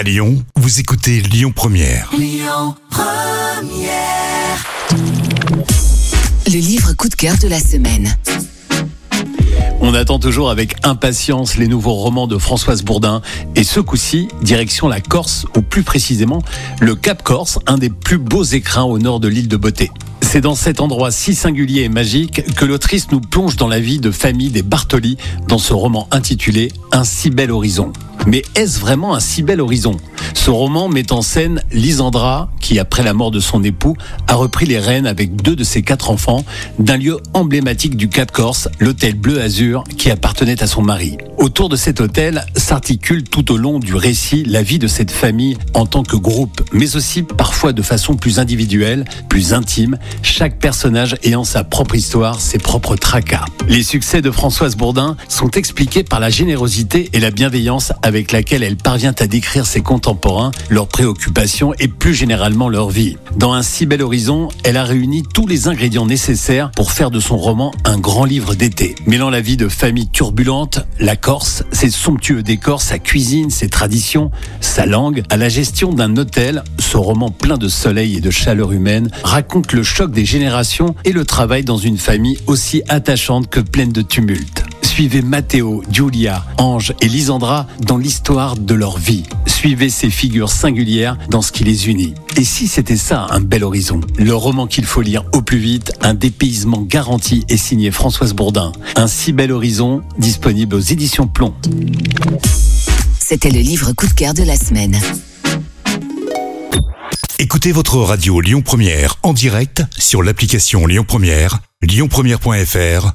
À Lyon, vous écoutez Lyon Première. Le livre coup de cœur de la semaine. On attend toujours avec impatience les nouveaux romans de Françoise Bourdin. Et ce coup-ci, direction la Corse, ou plus précisément le Cap Corse, un des plus beaux écrins au nord de l'île de Beauté. C'est dans cet endroit si singulier et magique que l'autrice nous plonge dans la vie de famille des Bartoli dans ce roman intitulé Un si bel horizon. Mais est-ce vraiment un si bel horizon? Ce roman met en scène Lisandra, qui après la mort de son époux, a repris les rênes avec deux de ses quatre enfants d'un lieu emblématique du Cap Corse, l'hôtel Bleu Azur, qui appartenait à son mari. Autour de cet hôtel s'articule tout au long du récit la vie de cette famille en tant que groupe, mais aussi parfois de façon plus individuelle, plus intime, chaque personnage ayant sa propre histoire, ses propres tracas. Les succès de Françoise Bourdin sont expliqués par la générosité et la bienveillance avec laquelle elle parvient à décrire ses contemporains, leurs préoccupations et plus généralement leur vie. Dans un si bel horizon, elle a réuni tous les ingrédients nécessaires pour faire de son roman un grand livre d'été. Mêlant la vie de famille turbulente, la Corse, ses somptueux décors, sa cuisine, ses traditions, sa langue, à la gestion d'un hôtel, ce roman plein de soleil et de chaleur humaine raconte le choc des générations et le travail dans une famille aussi attachante que pleine de tumulte. Suivez Matteo, Giulia, Ange et Lisandra dans l'histoire de leur vie. Suivez ces figures singulières dans ce qui les unit. Et si c'était ça, un bel horizon? Le roman qu'il faut lire au plus vite, un dépaysement garanti est signé Françoise Bourdin. Un si bel horizon, disponible aux éditions Plomb. C'était le livre coup de cœur de la semaine. Écoutez votre radio Lyon Première en direct sur l'application Lyon Première, lyonpremière.fr